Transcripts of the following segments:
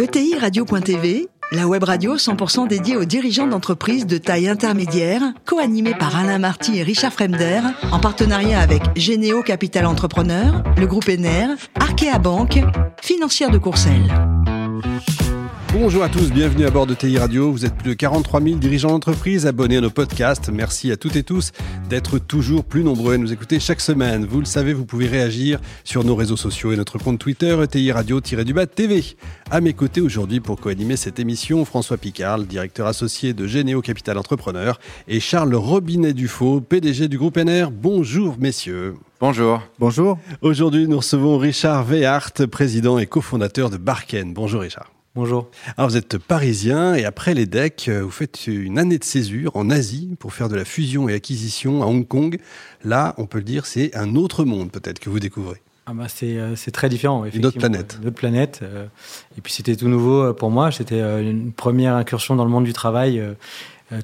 ETI Radio.tv, la web radio 100% dédiée aux dirigeants d'entreprises de taille intermédiaire, co-animée par Alain Marty et Richard Fremder, en partenariat avec Généo Capital Entrepreneur, le groupe ENER, Arkea Banque, financière de Courcelles. Bonjour à tous, bienvenue à bord de TI Radio. Vous êtes plus de 43 000 dirigeants d'entreprise abonnés à nos podcasts. Merci à toutes et tous d'être toujours plus nombreux à nous écouter chaque semaine. Vous le savez, vous pouvez réagir sur nos réseaux sociaux et notre compte Twitter TI Radio-du-Bas TV. À mes côtés aujourd'hui pour co-animer cette émission, François Picard, directeur associé de Généo Capital Entrepreneur et Charles Robinet-Dufaux, PDG du groupe NR. Bonjour messieurs. Bonjour. Bonjour. Aujourd'hui, nous recevons Richard Vehart, président et cofondateur de Barken. Bonjour Richard. Bonjour. Alors vous êtes parisien et après les decks, euh, vous faites une année de césure en Asie pour faire de la fusion et acquisition à Hong Kong. Là, on peut le dire, c'est un autre monde peut-être que vous découvrez. Ah bah c'est, euh, c'est très différent. Une autre planète. Une autre planète. Euh, et puis c'était tout nouveau pour moi. C'était une première incursion dans le monde du travail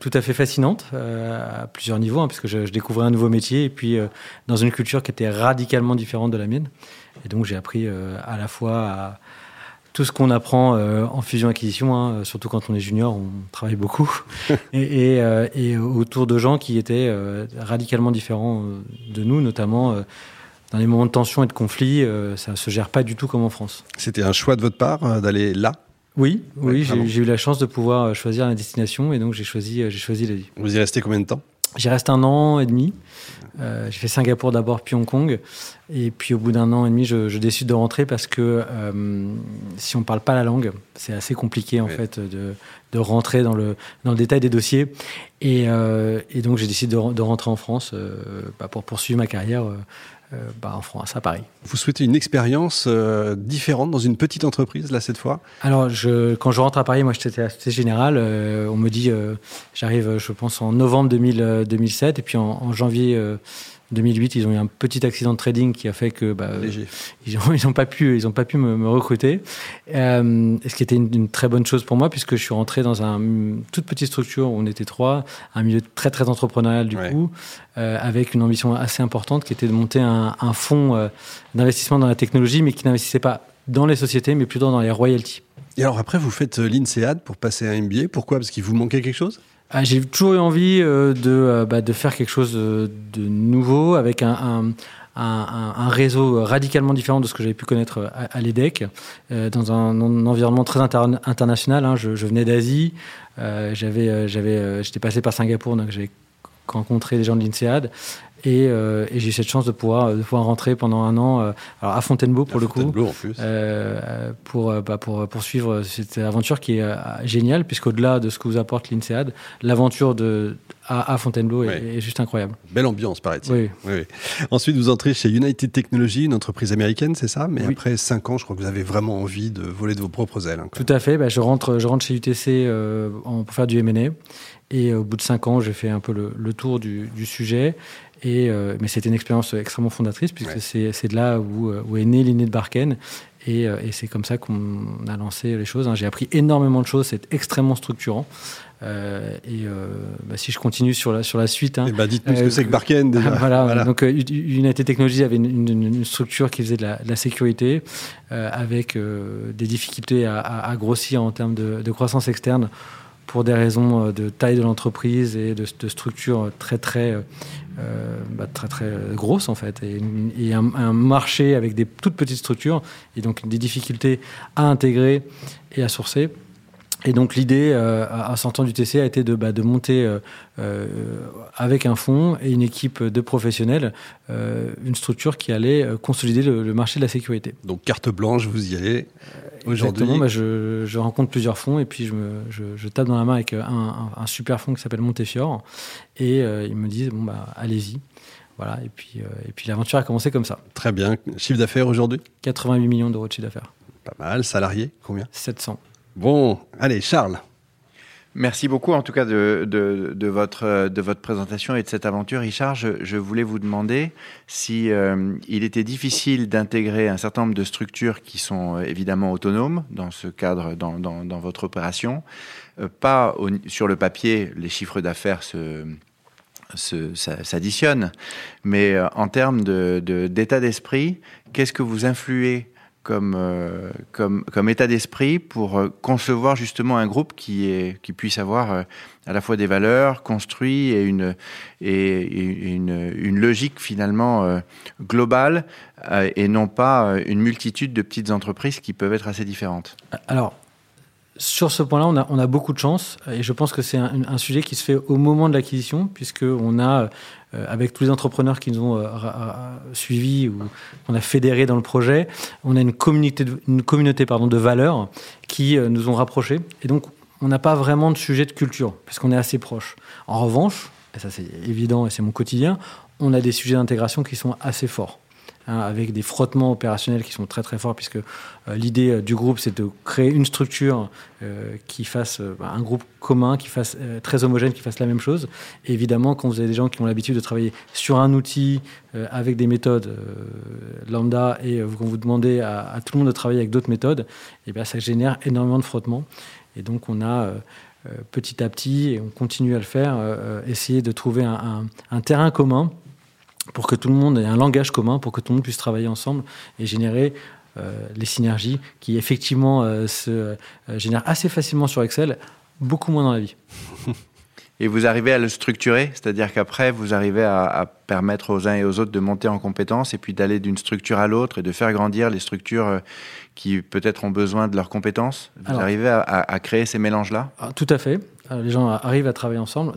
tout à fait fascinante à plusieurs niveaux, hein, puisque je, je, découvrais un nouveau métier et puis dans une culture qui était radicalement différente de la mienne. Et donc j'ai appris à la fois à tout ce qu'on apprend euh, en fusion-acquisition, hein, surtout quand on est junior, on travaille beaucoup, et, et, euh, et, autour de gens qui étaient euh, radicalement différents de nous, notamment dans les moments de tension et de conflit, ça ne se gère pas du tout comme en France. C'était un choix de votre part d'aller là? Oui, oui, j'ai eu la chance de pouvoir choisir la destination et donc j'ai choisi, j'ai choisi l'Asie. Vous y restez combien de temps? J'y reste un an et demi. Euh, j'ai fait Singapour d'abord, puis Hong Kong. Et puis au bout d'un an et demi, je, je, décide de rentrer parce que euh, si on ne parle pas la langue, c'est assez compliqué en fait de, de, rentrer dans le, dans le détail des dossiers. Et, euh, et donc j'ai décidé de, de, rentrer en France euh, bah, pour poursuivre ma carrière bah, en France, à Paris. Vous souhaitez une expérience euh, différente dans une petite entreprise, là, cette fois? Alors, je, quand je rentre à Paris, moi, j'étais assez général. Euh, on me dit, j'arrive, je pense, en novembre 2000, 2007, et puis en, en janvier 2008, ils ont eu un petit accident de trading qui a fait que bah, ils n'ont ils ont pas pu, ils ont pas pu me, me recruter. Euh, ce qui était une, une, très bonne chose pour moi puisque je suis rentré dans un, une toute petite structure où on était trois, un milieu très très entrepreneurial du ouais. coup, euh, avec une ambition assez importante qui était de monter un, un fonds euh, d'investissement dans la technologie, mais qui n'investissait pas dans les sociétés, mais plutôt dans les royalties. Et alors après, vous faites euh, l'INSEAD pour passer un MBA. Pourquoi? Parce qu'il vous manquait quelque chose? Ah, j'ai toujours eu envie euh, de, euh, bah, de faire quelque chose de, de nouveau avec un, un, réseau radicalement différent de ce que j'avais pu connaître à, à l'EDEC, euh, dans un, environnement très inter international. Hein. Je, venais d'Asie, euh, j'avais, j'étais passé par Singapour, donc j'avais rencontré des gens de l'INSEAD et, euh, et j'ai eu cette chance de pouvoir, de pouvoir rentrer pendant un an euh, alors à Fontainebleau pour à le Fontainebleau coup, en plus. Euh, pour, bah, pour poursuivre cette aventure qui est géniale, puisqu'au-delà de ce que vous apporte l'INSEAD, l'aventure de, à, Fontainebleau est, oui. est, juste incroyable. Belle ambiance, paraît-il. Oui. Oui, oui. Ensuite, vous entrez chez United Technologies, une entreprise américaine, c'est ça? Mais après 5 ans, je crois que vous avez vraiment envie de voler de vos propres ailes. Hein, Tout à fait. Bah, je, rentre, je rentre chez UTC euh, en, pour faire du M&A. Et au bout de cinq ans, j'ai fait un peu le, le tour du, du sujet. Et, euh, mais c'était une expérience extrêmement fondatrice, puisque ouais. c'est de là où, où, est née l'inné de Barken. Et, euh, et c'est comme ça qu'on a lancé les choses. Hein. J'ai appris énormément de choses, c'est extrêmement structurant. Euh, et euh, bah, si je continue sur la, sur la suite. Hein, et bah dites-nous ce que c'est que Barken déjà. voilà, voilà, donc United Technologies avait une, une, une, structure qui faisait de la, de la sécurité, avec des difficultés à, à, à, grossir en termes de, de croissance externe pour des raisons de taille de l'entreprise et de, structure très très euh, bah, très très grosse en fait et, un, marché avec des toutes petites structures et donc des difficultés à intégrer et à sourcer. Et donc l'idée euh, à 100 ans du TC a été de, bah, de monter euh, euh, avec un fonds et une équipe de professionnels euh, une structure qui allait consolider le, le, marché de la sécurité. Donc carte blanche, vous y allez aujourd'hui. Bah, je, je, rencontre plusieurs fonds et puis je, me, je, je tape dans la main avec un, un, un super fonds qui s'appelle Montefiore et ils me disent bon bah allez-y. Voilà, et puis, et puis l'aventure a commencé comme ça. Très bien. Chiffre d'affaires aujourd'hui? 88 millions d'euros de chiffre d'affaires. Pas mal. Salariés Combien? 700. Bon, allez, Charles. Merci beaucoup en tout cas de, de, de, votre, de votre présentation et de cette aventure. Richard, je, je voulais vous demander si euh, il était difficile d'intégrer un certain nombre de structures qui sont euh, évidemment autonomes dans ce cadre, dans, dans, dans votre opération. Euh, pas au, sur le papier, les chiffres d'affaires se, s'additionnent, mais en termes d'état de, d'état d'esprit, qu'est-ce que vous influez comme, euh, comme, comme état d'esprit pour euh, concevoir justement un groupe qui, est, qui puisse avoir euh, à la fois des valeurs construites et une, et, une, logique finalement globale et non pas une multitude de petites entreprises qui peuvent être assez différentes. Alors, sur ce point-là, on a, beaucoup de chance et je pense que c'est un, un, sujet qui se fait au moment de l'acquisition, puisqu'on a euh, avec tous les entrepreneurs qui nous ont euh, suivis ou qu'on a fédérés dans le projet, on a une communauté, de, une communauté pardon, de valeurs qui euh, nous ont rapprochés. Et donc, on n'a pas vraiment de sujet de culture, puisqu'on est assez proche. En revanche, et ça c'est évident et c'est mon quotidien, on a des sujets d'intégration qui sont assez forts. Hein, avec des frottements opérationnels qui sont très très forts, puisque euh, l'idée euh, du groupe, c'est de créer une structure euh, qui fasse un groupe commun, qui fasse très homogène, qui fasse la même chose. Évidemment, quand vous avez des gens qui ont l'habitude de travailler sur un outil avec des méthodes lambda, et quand vous demandez à, tout le monde de travailler avec d'autres méthodes, et eh bien ça génère énormément de frottements. Et donc on a petit à petit, et on continue à le faire, essayer de trouver un terrain commun pour que tout le monde ait un langage commun, pour que tout le monde puisse travailler ensemble et générer euh, les synergies qui effectivement euh, se euh, génèrent assez facilement sur Excel, beaucoup moins dans la vie. Et vous arrivez à le structurer, c'est-à-dire qu'après, vous arrivez à, permettre aux uns et aux autres de monter en compétences et puis d'aller d'une structure à l'autre et de faire grandir les structures qui peut-être ont besoin de leurs compétences? Vous arrivez à, créer ces mélanges-là? Ah, Tout à fait. les gens arrivent à travailler ensemble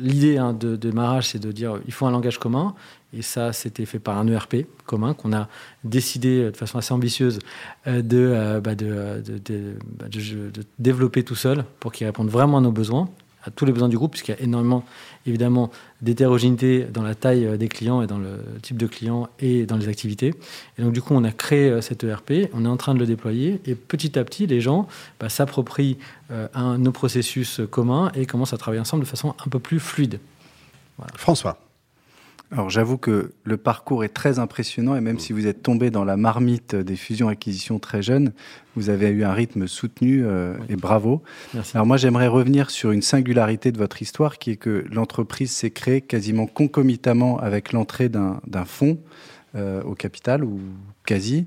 l'idée hein, de, démarrage, c'est de dire il faut un langage commun. Et ça, c'était fait par un ERP commun qu'on a décidé euh, de façon assez ambitieuse euh, euh, de, de, de, développer tout seul pour qu'il réponde vraiment à nos besoins à tous les besoins du groupe, puisqu'il y a énormément, évidemment, d'hétérogénéité dans la taille euh, des clients et dans le type de clients et dans les activités. Et donc, du coup, on a créé euh, cet ERP, on est en train de le déployer, et petit à petit, les gens bah, s'approprient euh, nos processus communs et commencent à travailler ensemble de façon un peu plus fluide. François. Alors j'avoue que le parcours est très impressionnant et même si vous êtes tombé dans la marmite des fusions-acquisitions très jeunes, vous avez eu un rythme soutenu euh, et bravo. Alors moi j'aimerais revenir sur une singularité de votre histoire qui est que l'entreprise s'est créée quasiment concomitamment avec l'entrée d'un fonds euh, au capital ou quasi.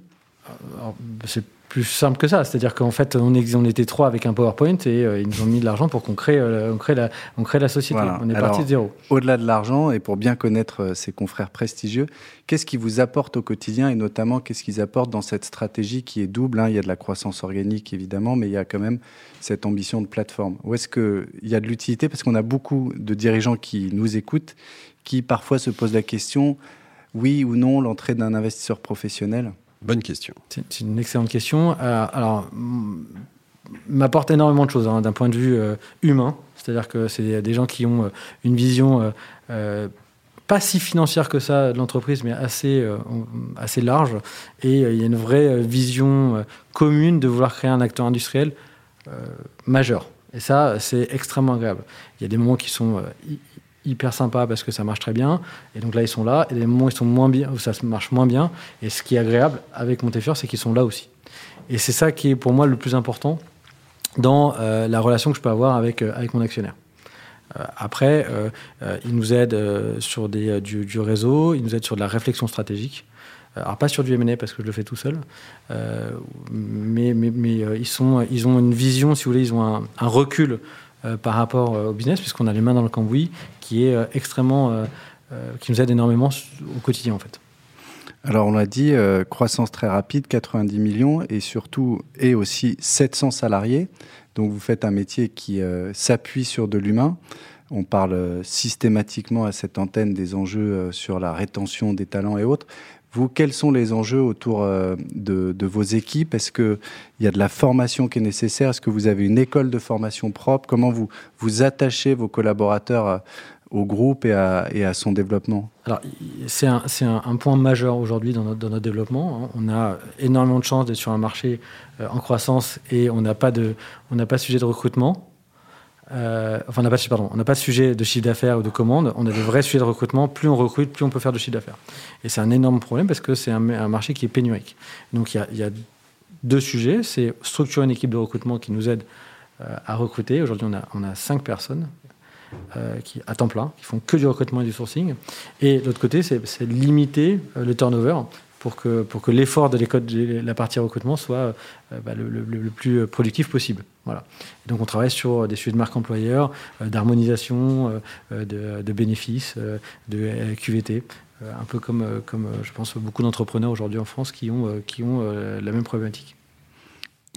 C'est plus simple que ça. C'est-à-dire qu'en fait, on, on, était trois avec un PowerPoint et euh, ils nous ont mis de l'argent pour qu'on crée, euh, on crée, la, on crée la société. On est parti de zéro. Au-delà de l'argent et pour bien connaître euh, ses confrères prestigieux, qu'est-ce qui vous apporte au quotidien et notamment qu'est-ce qu'ils apportent dans cette stratégie qui est double hein? Il y a de la croissance organique évidemment, mais il y a quand même cette ambition de plateforme. Où est-ce qu'il y a de l'utilité? Parce qu'on a beaucoup de dirigeants qui nous écoutent, qui parfois se posent la question oui ou non l'entrée d'un investisseur professionnel? Bonne question. C'est une excellente question. Euh, alors, m'apporte énormément de choses hein, d'un point de vue euh, humain. C'est-à-dire que c'est des gens qui ont euh, une vision pas si financière que ça de l'entreprise, mais assez, assez large. Et il y a une vraie vision commune de vouloir créer un acteur industriel majeur. Et ça, c'est extrêmement agréable. Il y a des moments qui sont hyper sympa parce que ça marche très bien. Et donc là, ils sont là. Et les moments où, ils sont moins bien, où ça marche moins bien. Et ce qui est agréable avec Montefiore, c'est qu'ils sont là aussi. Et c'est ça qui est pour moi le plus important dans euh, la relation que je peux avoir avec, euh, avec mon actionnaire. Euh, après, il nous aide sur des, du, réseau, il nous aide sur de la réflexion stratégique. Alors pas sur du M&A parce que je le fais tout seul, mais, mais, ils, sont, ils ont une vision, si vous voulez, ils ont un recul par rapport au business, puisqu'on a les mains dans le cambouis, qui est euh, extrêmement, euh, euh, qui nous aide énormément au quotidien en fait. Alors on l'a dit, croissance très rapide, 90 millions et surtout et aussi 700 salariés. Donc vous faites un métier qui s'appuie sur de l'humain. On parle systématiquement à cette antenne des enjeux sur la rétention des talents et autres. Vous, quels sont les enjeux autour de, de vos équipes? Est-ce qu'il y a de la formation qui est nécessaire? Est-ce que vous avez une école de formation propre? Comment vous, vous attachez vos collaborateurs au groupe et à, son développement? Alors, c'est un, un, point majeur aujourd'hui dans notre, dans notre, développement. Hein. On a énormément de chance d'être sur un marché euh, en croissance et on n'a pas on n'a pas de sujet de recrutement. Euh, enfin, on n'a pas, de sujet de chiffre d'affaires ou de commande. On a des vrais sujets de recrutement. Plus on recrute, plus on peut faire de chiffre d'affaires. Et c'est un énorme problème parce que c'est un, marché qui est pénurique. Donc, il y a, deux sujets. C'est structurer une équipe de recrutement qui nous aide euh, à recruter. Aujourd'hui, on a, on a cinq personnes euh, qui, à temps plein, qui font que du recrutement et du sourcing. Et l'autre côté, c'est limiter le turnover pour que, pour que l'effort de, de la partie recrutement soit bah, le, le, plus productif possible. Voilà. donc on travaille sur des sujets de marque employeur, d'harmonisation, de, de, bénéfices, de QVT. un peu comme, comme je pense beaucoup d'entrepreneurs aujourd'hui en France qui ont, qui ont la même problématique.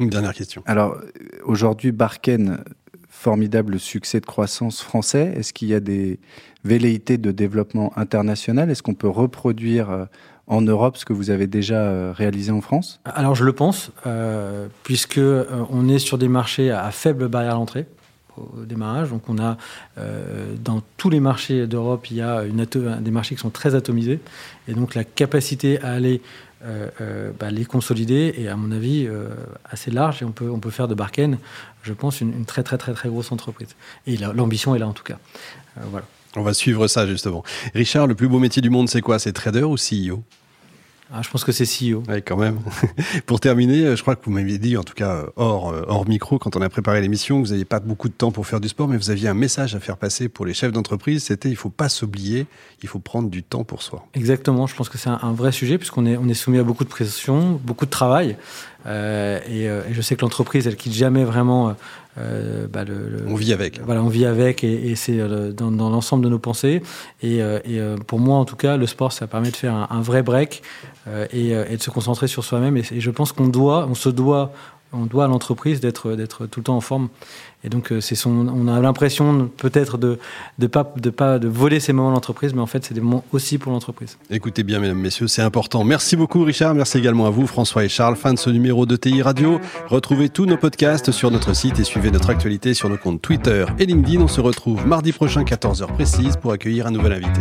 Une dernière question. Alors, aujourd'hui, Barken, formidable succès de croissance français. Est-ce qu'il y a des velléités de développement international? Est-ce qu'on peut reproduire euh, en Europe ce que vous avez déjà euh, réalisé en France? Alors, je le pense, euh, puisque euh, on est sur des marchés à faible barrière à l'entrée au démarrage. Donc on a dans tous les marchés d'Europe, il y a une des marchés qui sont très atomisés et donc la capacité à aller euh, euh, bah, les consolider et à mon avis euh, assez large et on peut, on peut faire de Barken, je pense, une, très très très très grosse entreprise. Et l'ambition est là en tout cas. voilà. On va suivre ça justement. Richard, le plus beau métier du monde, c'est quoi? C'est trader ou CEO ah, je pense que c'est CEO. Oui, quand même. pour terminer, euh, je crois que vous m'aviez dit, en tout cas euh, hors, euh, hors micro, quand on a préparé l'émission, que vous n'aviez pas beaucoup de temps pour faire du sport, mais vous aviez un message à faire passer pour les chefs d'entreprise. C'était il faut pas s'oublier, il faut prendre du temps pour soi. Exactement. Je pense que c'est un, vrai sujet puisqu'on est, on est soumis à beaucoup de pression, beaucoup de travail. Euh, et, et, je sais que l'entreprise, elle quitte jamais vraiment euh, bah, le, on vit avec. Voilà, on vit avec et, c'est euh, dans, l'ensemble de nos pensées. Et, euh, et, pour moi, en tout cas, le sport, ça permet de faire un, vrai break et, et, de se concentrer sur soi-même. Et, je pense qu'on doit, on se doit on doit à l'entreprise d'être d'être tout le temps en forme. Et donc euh, c'est son, on a l'impression peut-être de de pas de pas de voler ces moments de l'entreprise, mais en fait c'est des moments aussi pour l'entreprise. Écoutez bien, mesdames, messieurs, c'est important. Merci beaucoup, Richard. Merci également à vous, François et Charles. Fin de ce numéro de TI Radio. Retrouvez tous nos podcasts sur notre site et suivez notre actualité sur nos comptes Twitter et LinkedIn. On se retrouve mardi prochain, 14h précise, pour accueillir un nouvel invité.